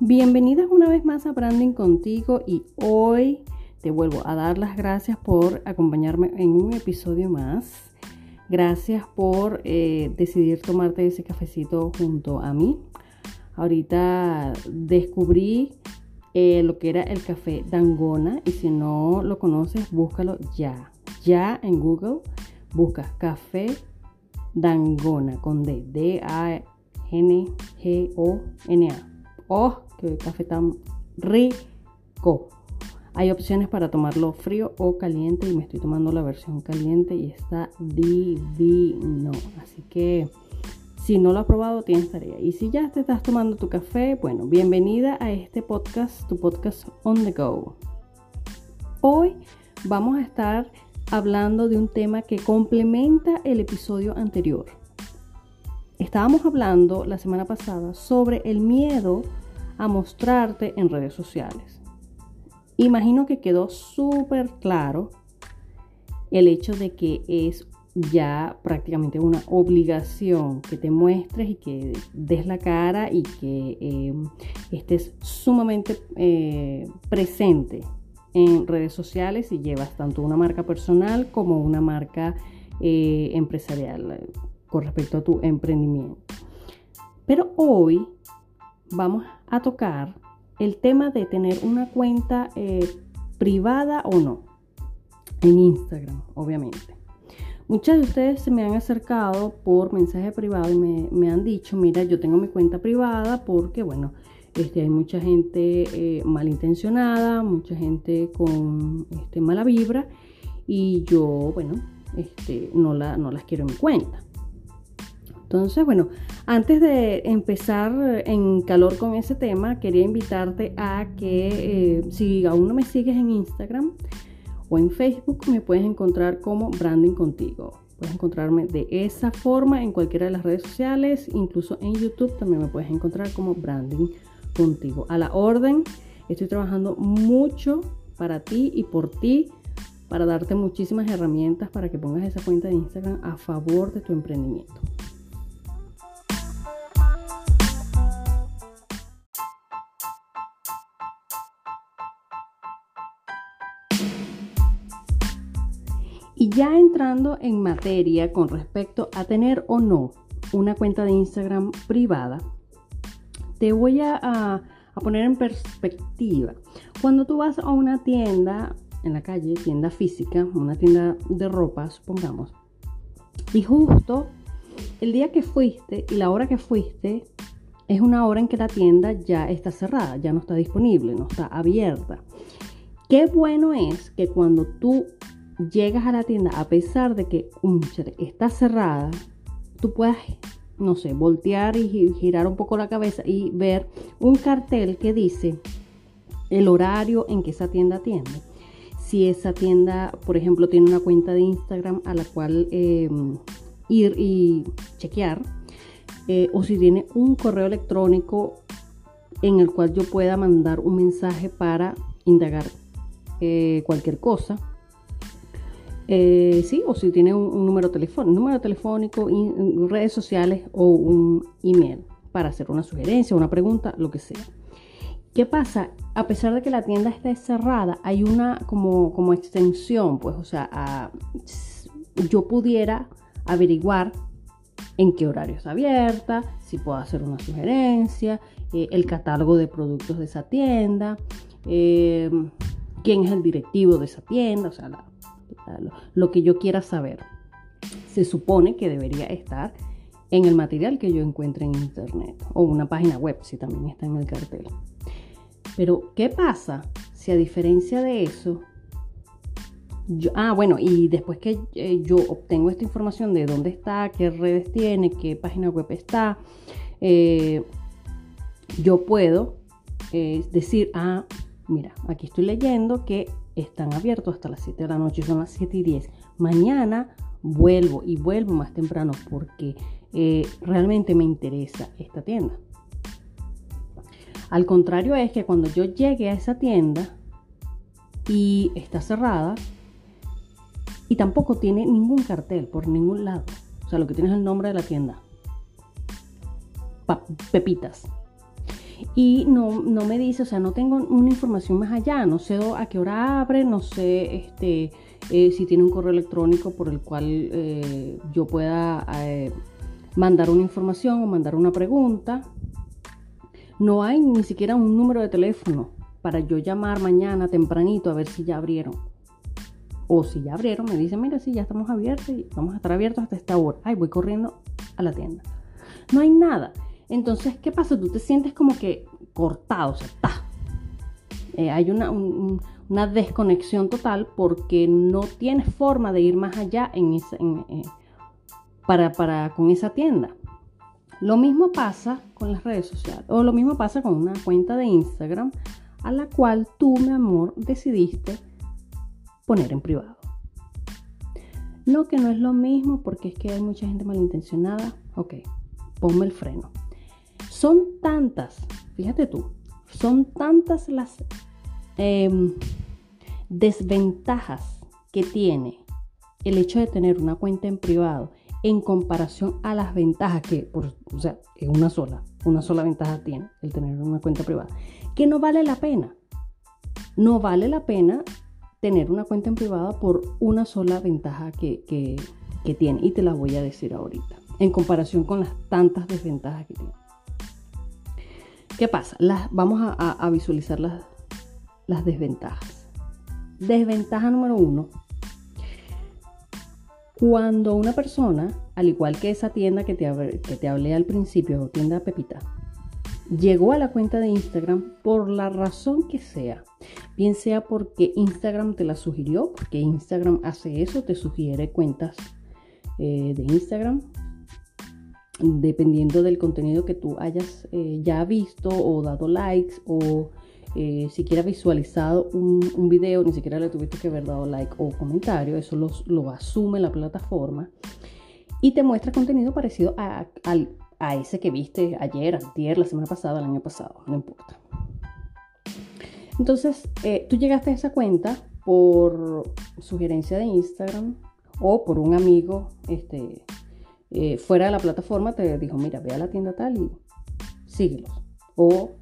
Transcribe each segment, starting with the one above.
Bienvenidas una vez más a Branding contigo y hoy te vuelvo a dar las gracias por acompañarme en un episodio más. Gracias por eh, decidir tomarte ese cafecito junto a mí. Ahorita descubrí eh, lo que era el café Dangona y si no lo conoces, búscalo ya. Ya en Google buscas café Dangona con D, D-A-N-G-O-N-A. Oh, qué café tan rico. Hay opciones para tomarlo frío o caliente y me estoy tomando la versión caliente y está divino. Así que si no lo has probado, tienes tarea. Y si ya te estás tomando tu café, bueno, bienvenida a este podcast, tu podcast on the go. Hoy vamos a estar hablando de un tema que complementa el episodio anterior. Estábamos hablando la semana pasada sobre el miedo a mostrarte en redes sociales. Imagino que quedó súper claro el hecho de que es ya prácticamente una obligación que te muestres y que des la cara y que eh, estés sumamente eh, presente en redes sociales y llevas tanto una marca personal como una marca eh, empresarial con respecto a tu emprendimiento. Pero hoy vamos a tocar el tema de tener una cuenta privada o no en Instagram, obviamente. Muchas de ustedes se me han acercado por mensaje privado y me, han dicho, mira, yo tengo mi cuenta privada porque, bueno, este, hay mucha gente eh, malintencionada, mucha gente con este, mala vibra y yo, bueno, este, no las quiero en mi cuenta. Entonces, bueno, antes de empezar en calor con ese tema, quería invitarte a que eh, si aún no me sigues en Instagram, o en Facebook me puedes encontrar como Branding Contigo. Puedes encontrarme de esa forma en cualquiera de las redes sociales, incluso en YouTube también me puedes encontrar como Branding Contigo. A la orden, estoy trabajando mucho para ti y por ti para darte muchísimas herramientas para que pongas esa cuenta de Instagram a favor de tu emprendimiento. Ya entrando en materia con respecto a tener o no una cuenta de Instagram privada, te voy a, poner en perspectiva. Cuando tú vas a una tienda en la calle, tienda física, una tienda de ropa, supongamos, y justo el día que fuiste y la hora que fuiste es una hora en que la tienda ya está cerrada, ya no está disponible, no está abierta. Qué bueno es que cuando tú llegas a la tienda, a pesar de que está cerrada, tú puedas, no sé, voltear y girar un poco la cabeza y ver un cartel que dice el horario en que esa tienda atiende. Si esa tienda, por ejemplo, tiene una cuenta de Instagram a la cual em, ir y chequear, eh, o si tiene un correo electrónico en el cual yo pueda mandar un mensaje para indagar eh, cualquier cosa eh, sí, o si tiene un, número telefónico, número telefónico, redes sociales o un email para hacer una sugerencia, una pregunta, lo que sea. ¿Qué pasa? A pesar de que la tienda esté cerrada, hay una como, como extensión, pues, o sea, yo pudiera averiguar en qué horario está abierta, si puedo hacer una sugerencia, eh, el catálogo de productos de esa tienda, eh, quién es el directivo de esa tienda, o sea, la, lo que yo quiera saber. Se supone que debería estar en el material que yo encuentre en internet o una página web si también está en el cartel. Pero, ¿qué pasa si a diferencia de eso, ah, bueno, y después que eh, yo obtengo esta información de dónde está, qué redes tiene, qué página web está, eh, yo puedo eh, decir, ah, mira, aquí estoy leyendo que están abiertos hasta las 7 de la noche, son las 7 y 10. Mañana vuelvo y vuelvo más temprano porque eh, realmente me interesa esta tienda. Al contrario es que cuando yo llegue a esa tienda y está cerrada y tampoco tiene ningún cartel por ningún lado, o sea, lo que tiene es el nombre de la tienda. Pepitas. Y no, no, me dice, o sea, no tengo una información más allá, no sé a qué hora abre, no sé este, eh, si tiene un correo electrónico por el cual eh, yo pueda eh, mandar una información o mandar una pregunta. No hay ni siquiera un número de teléfono para yo llamar mañana tempranito a ver si ya abrieron. O si ya abrieron, me dicen, mira, sí, ya estamos abiertos y vamos a estar abiertos hasta esta hora. Ay, voy corriendo a la tienda. No hay nada. Entonces, ¿qué pasa? Tú te sientes como que cortado, o sea, está. Eh, hay una, una, desconexión total porque no tienes forma de ir más allá eh, para, para, con esa tienda. Lo mismo pasa con las redes sociales o lo mismo pasa con una cuenta de Instagram a la cual tú, mi amor, decidiste poner en privado. No que no es lo mismo porque es que hay mucha gente malintencionada. Ok, ponme el freno. Son tantas, fíjate tú, son tantas las em, desventajas que tiene el hecho de tener una cuenta en privado en comparación a las ventajas que, o sea, es una sola, una sola ventaja tiene el tener una cuenta privada, que no vale la pena. No vale la pena tener una cuenta en privado por una sola ventaja que, que tiene. Y te las voy a decir ahorita, en comparación con las tantas desventajas que tiene. ¿Qué pasa? Las, vamos a, visualizar las, las desventajas. Desventaja número uno. Cuando una persona, al igual que esa tienda que te, que te hablé al principio, tienda Pepita, llegó a la cuenta de Instagram por la razón que sea, bien sea porque Instagram te la sugirió, porque Instagram hace eso, te sugiere cuentas eh, de Instagram, dependiendo del contenido que tú hayas eh, ya visto o dado likes o eh, siquiera visualizado un, video, ni siquiera le tuviste que haber dado like o comentario, eso lo asume la plataforma y te muestra contenido parecido a, a, ese que viste ayer, ayer, la semana pasada, el año pasado, no importa. Entonces, eh, tú llegaste a esa cuenta por sugerencia de Instagram o por un amigo este, eh, fuera de la plataforma te dijo, mira, ve a la tienda tal y síguelos. O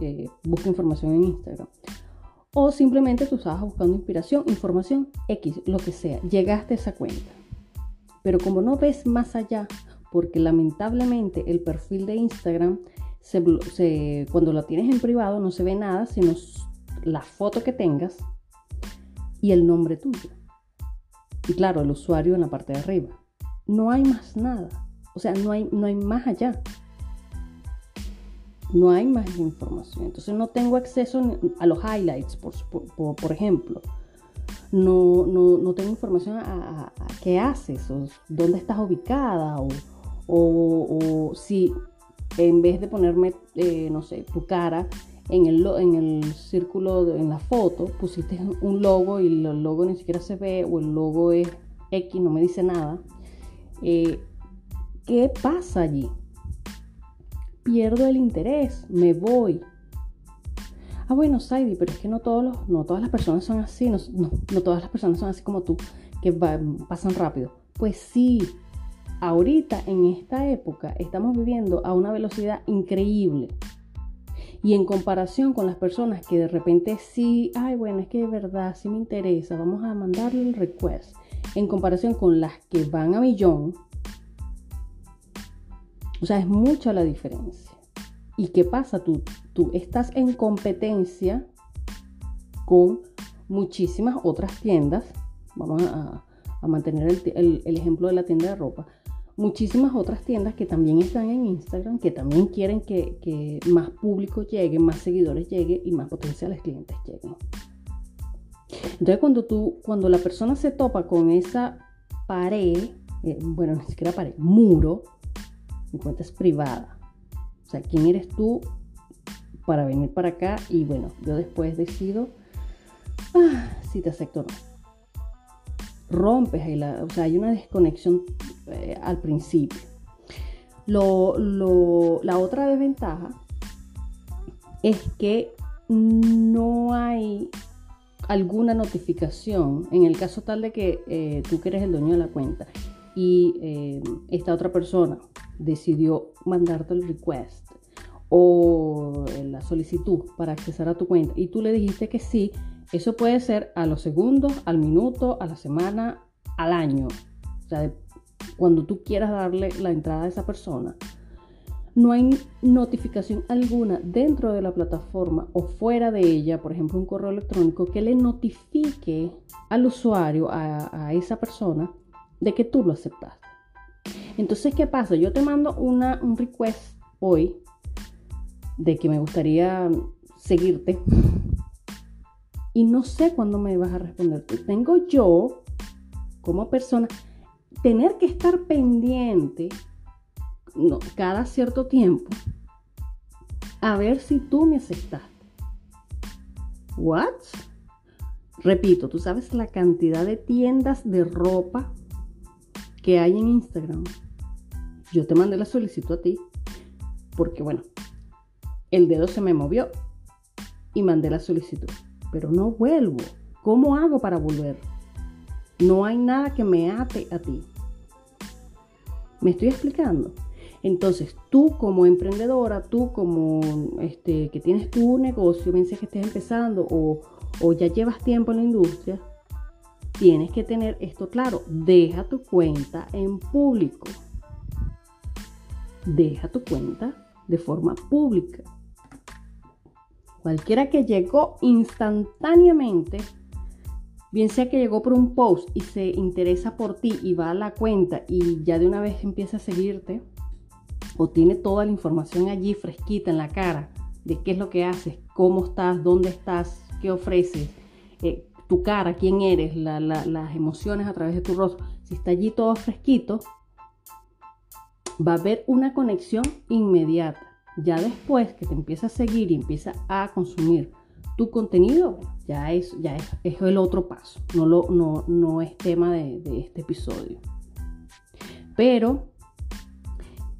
eh, busca información en Instagram. O simplemente tú estabas buscando inspiración, información, X, lo que sea. Llegaste a esa cuenta. Pero como no ves más allá, porque lamentablemente el perfil de Instagram, se, cuando lo tienes en privado, no se ve nada, sino la foto que tengas y el nombre tuyo. Y claro, el usuario en la parte de arriba no hay más nada. O sea, no hay, no hay más allá. No hay más información. Entonces no tengo acceso a los highlights, por, por, ejemplo. No, no, tengo información a, qué haces, o dónde estás ubicada, o, o, si en vez de ponerme, eh, no sé, tu cara en el, en el círculo, en la foto, pusiste un logo y el logo ni siquiera se ve, o el logo es X, no me dice nada. Eh, ¿Qué pasa allí? Pierdo el interés, me voy. Ah, bueno, Saidi, pero es que no, todos los, no todas las personas son así, no, todas las personas son así como tú, que pasan rápido. Pues sí, ahorita en esta época estamos viviendo a una velocidad increíble. Y en comparación con las personas que de repente sí, ay, bueno, es que de verdad sí me interesa, vamos a mandarle el request en comparación con las que van a millón, o sea, es mucha la diferencia. ¿Y qué pasa? Tú, tú estás en competencia con muchísimas otras tiendas. Vamos a, mantener el, ejemplo de la tienda de ropa. Muchísimas otras tiendas que también están en Instagram, que también quieren que, que más público llegue, más seguidores llegue y más potenciales clientes lleguen. Entonces cuando tú, cuando la persona se topa con esa pared, eh, bueno, ni siquiera pared, muro, mi cuenta es privada. O sea, ¿quién eres tú para venir para acá? Y bueno, yo después decido ah, si te acepto o no. Rompes ahí, o sea, hay una desconexión eh, al principio. la otra desventaja es que no hay alguna notificación, en el caso tal de que eh, tú que eres el dueño de la cuenta y eh, esta otra persona decidió mandarte el request o la solicitud para accesar a tu cuenta y tú le dijiste que sí, eso puede ser a los segundos, al minuto, a la semana, al año. O sea, cuando tú quieras darle la entrada a esa persona. No hay notificación alguna dentro de la plataforma o fuera de ella, por ejemplo, un correo electrónico que le notifique al usuario, a, esa persona, de que tú lo aceptaste. Entonces, ¿qué pasa? Yo te mando una, un request hoy de que me gustaría seguirte y no sé cuándo me vas a responder. Tengo yo, como persona, tener que estar pendiente no, cada cierto tiempo a ver si tú me aceptaste. ¿What? Repito, tú sabes la cantidad de tiendas de ropa que hay en Instagram. Yo te mandé la solicitud a ti porque, bueno, el dedo se me movió y mandé la solicitud, pero no vuelvo. ¿Cómo hago para volver? No hay nada que me ate a ti. ¿Me estoy explicando? Entonces, tú como emprendedora, tú como este, que tienes tu negocio, bien sea que estés empezando o, o ya llevas tiempo en la industria, tienes que tener esto claro. Deja tu cuenta en público. Deja tu cuenta de forma pública. Cualquiera que llegó instantáneamente, bien sea que llegó por un post y se interesa por ti y va a la cuenta y ya de una vez empieza a seguirte, o tiene toda la información allí fresquita en la cara de qué es lo que haces, cómo estás, dónde estás, qué ofreces, eh, tu cara, quién eres, las emociones a través de tu rostro, si está allí todo fresquito, va a haber una conexión inmediata. Ya después que te empieza a seguir y empieza a consumir tu contenido, ya es, ya es, el otro paso. No, lo, no, no es tema de, este episodio. Pero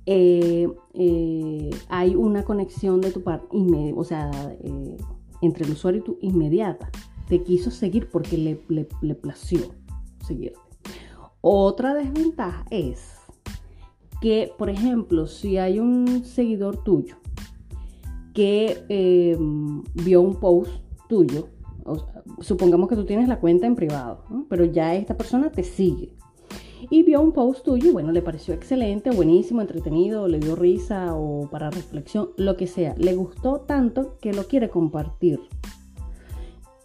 eh, eh, hay una conexión de tu parte, o sea, eh, entre el usuario y tú inmediata. Te quiso seguir porque le, le, plació seguirte. Otra desventaja es que, por ejemplo, si hay un seguidor tuyo que vio un post tuyo, supongamos que tú tienes la cuenta en privado, pero ya esta persona te sigue y vio un post tuyo y bueno, le pareció excelente, buenísimo, entretenido, le dio risa o para reflexión, lo que sea, le gustó tanto que lo quiere compartir.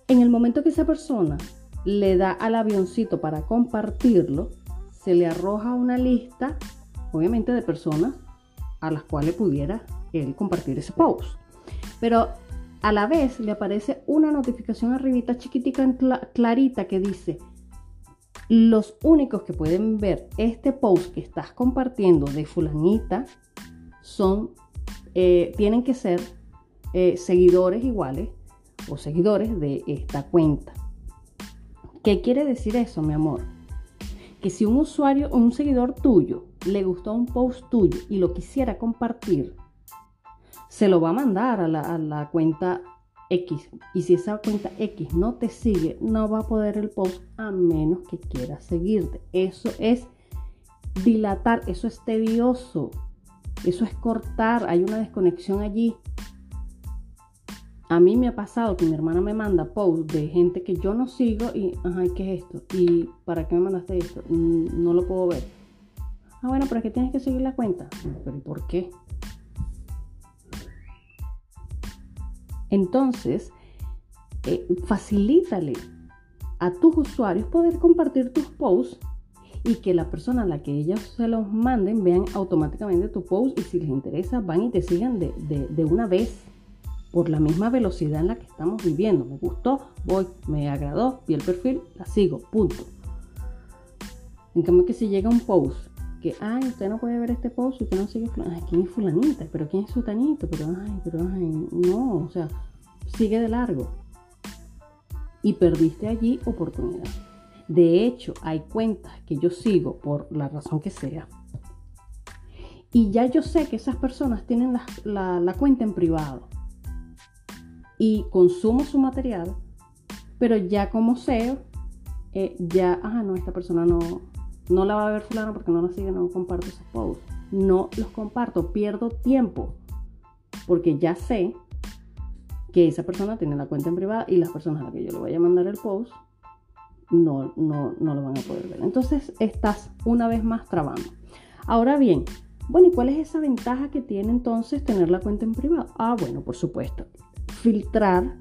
En el momento que esa persona le da al avioncito para compartirlo, se le arroja una lista obviamente de personas a las cuales pudiera él compartir ese post. Pero a la vez le aparece una notificación arribita chiquitica clarita que dice los únicos que pueden ver este post que estás compartiendo de fulanita son eh, tienen que ser eh, seguidores iguales o seguidores de esta cuenta. ¿Qué quiere decir eso, mi amor? Que si un usuario o un seguidor tuyo le gustó un post tuyo y lo quisiera compartir, se lo va a mandar a la, cuenta X. Y si esa cuenta X no te sigue, no va a poder el post a menos que quiera seguirte. Eso es dilatar, eso es tedioso, eso es cortar, hay una desconexión allí. A mí me ha pasado que mi hermana me manda posts de gente que yo no sigo y, ajá, ¿qué es esto? ¿Y para qué me mandaste esto? Mm, no lo puedo ver Ah, bueno, pero es que tienes que seguir la cuenta. ¿Pero por qué? Entonces, eh, facilítale a tus usuarios poder compartir tus posts y que la persona a la que ellos se los manden vean automáticamente tu post y si les interesa van y te sigan de, de una vez por la misma velocidad en la que estamos viviendo. Me gustó, voy, me agradó, vi el perfil, la sigo, punto. En cambio que si llega un post que, ay, usted no puede ver este post, usted no sigue fulanita. ¿quién es fulanita? ¿Pero quién es sutanito? Pero, ay, pero, ay, no, o sea, sigue de largo. Y perdiste allí oportunidad. De hecho, hay cuentas que yo sigo por la razón que sea. Y ya yo sé que esas personas tienen la, cuenta en privado. Y consumo su material, pero ya como SEO, eh, ya, ah, no, esta persona no, no la va a ver fulano porque no la sigue, no comparto esos posts. No los comparto, pierdo tiempo. porque ya sé que esa persona tiene la cuenta en privada y las personas a las que yo le voy a mandar el post no, no, no lo van a poder ver. Entonces estás una vez más trabando. Ahora bien, bueno, ¿y cuál es esa ventaja que tiene entonces tener la cuenta en privado? Ah, bueno, por supuesto, filtrar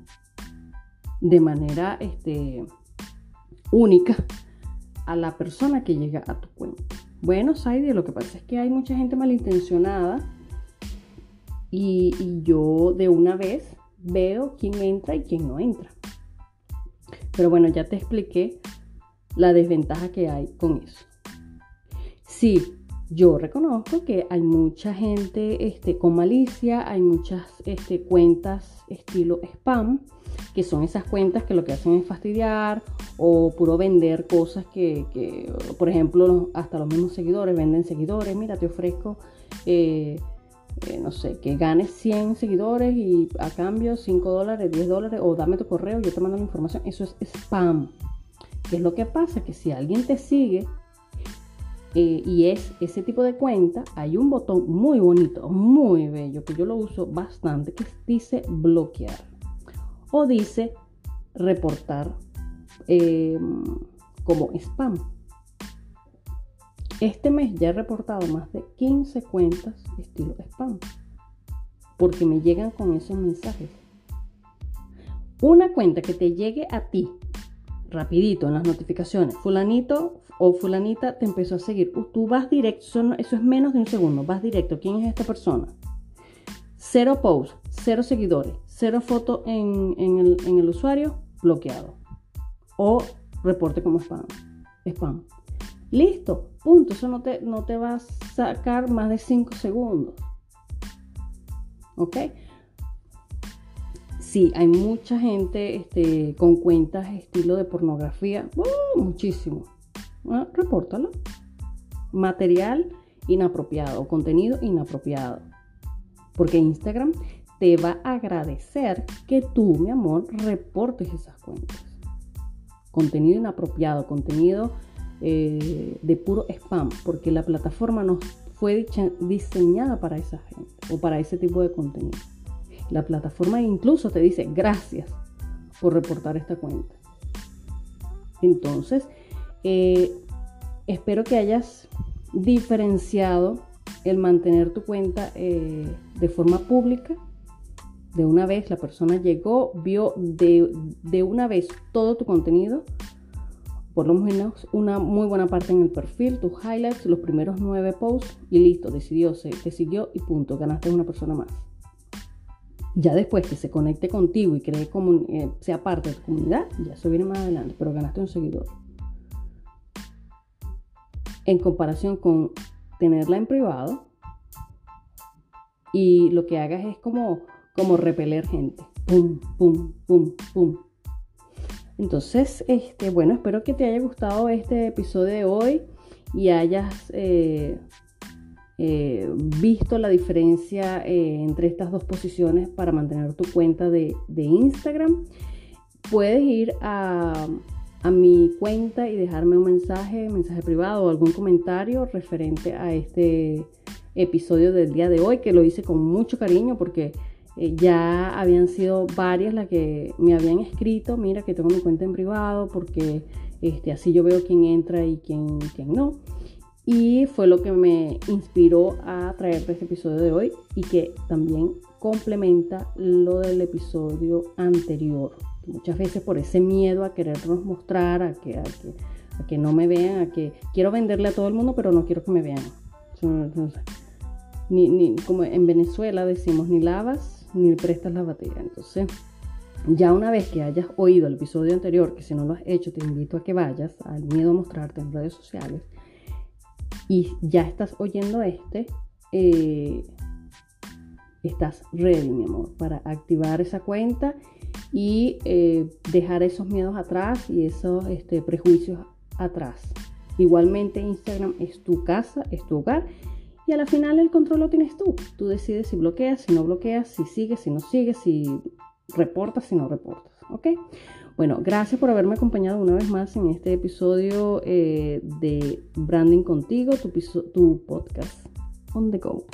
de manera este, única a la persona que llega a tu cuenta. Bueno, Saidi, lo que pasa es que hay mucha gente malintencionada y, y yo de una vez veo quién entra y quién no entra. Pero bueno, ya te expliqué la desventaja que hay con eso. Sí, yo reconozco que hay mucha gente este, con malicia, hay muchas este, cuentas estilo spam, que son esas cuentas que lo que hacen es fastidiar o puro vender cosas que, por ejemplo, hasta los mismos seguidores venden seguidores. Mira, te ofrezco eh, eh, no sé, que ganes 100 seguidores y a cambio 5 dólares, 10 dólares, o dame tu correo, yo te mando la información. Eso es spam. ¿Qué es lo que pasa? Que si alguien te sigue eh, y es ese tipo de cuenta, hay un botón muy bonito, muy bello, que yo lo uso bastante, que dice bloquear o dice reportar eh, como spam. Este mes ya he reportado más de 15 cuentas estilo spam. Porque me llegan con esos mensajes. Una cuenta que te llegue a ti rapidito en las notificaciones. Fulanito o fulanita te empezó a seguir. Tú vas directo, eso es menos de un segundo. Vas directo. ¿Quién es esta persona? Cero post, cero seguidores, cero foto en, el, usuario, bloqueado. O reporte como spam. Spam. Listo, punto. Eso no te, no te va a sacar más de 5 segundos. ¿Ok? Sí, hay mucha gente este, con cuentas estilo de pornografía. ¡Oh, muchísimo. Ah, repórtalo. Material inapropiado, contenido inapropiado. Porque Instagram te va a agradecer que tú, mi amor, reportes esas cuentas. Contenido inapropiado, contenido eh, de puro spam, porque la plataforma no fue diseñada para esa gente o para ese tipo de contenido. La plataforma incluso te dice gracias por reportar esta cuenta. Entonces, eh, espero que hayas diferenciado el mantener tu cuenta eh, de forma pública. De una vez la persona llegó, vio de, de una vez todo tu contenido por lo menos una muy buena parte en el perfil, tus highlights, los primeros nueve posts y listo, decidió, se, te siguió y punto, ganaste una persona más. Ya después que se conecte contigo y cree como, eh, sea parte de tu comunidad, ya eso viene más adelante, pero ganaste un seguidor. En comparación con tenerla en privado y lo que hagas es como, como repeler gente. Pum, pum, pum, pum. Entonces, este, bueno, espero que te haya gustado este episodio de hoy y hayas eh, eh, visto la diferencia eh, entre estas dos posiciones para mantener tu cuenta de, Instagram. Puedes ir a, a, mi cuenta y dejarme un mensaje, mensaje privado o algún comentario referente a este episodio del día de hoy, que lo hice con mucho cariño porque eh, ya habían sido varias las que me habían escrito, mira que tengo mi cuenta en privado porque este, así yo veo quién entra y quién, quién no. Y fue lo que me inspiró a traerte este episodio de hoy y que también complementa lo del episodio anterior. Muchas veces por ese miedo a querernos mostrar, a que, a que, a que no me vean, a que quiero venderle a todo el mundo, pero no quiero que me vean. Ni, ni, como en Venezuela decimos, ni lavas ni prestas la batería. Entonces, ya una vez que hayas oído el episodio anterior, que si no lo has hecho, te invito a que vayas al miedo a mostrarte en redes sociales y ya estás oyendo este, eh, estás ready, mi amor, para activar esa cuenta y eh, dejar esos miedos atrás y esos este, prejuicios atrás. Igualmente Instagram es tu casa, es tu hogar y a la final el control lo tienes tú. Tú decides si bloqueas, si no bloqueas, si sigues, si no sigues, si reportas, si no reportas. ¿Ok? Bueno, gracias por haberme acompañado una vez más en este episodio eh, de Branding Contigo, tu, tu podcast on the go.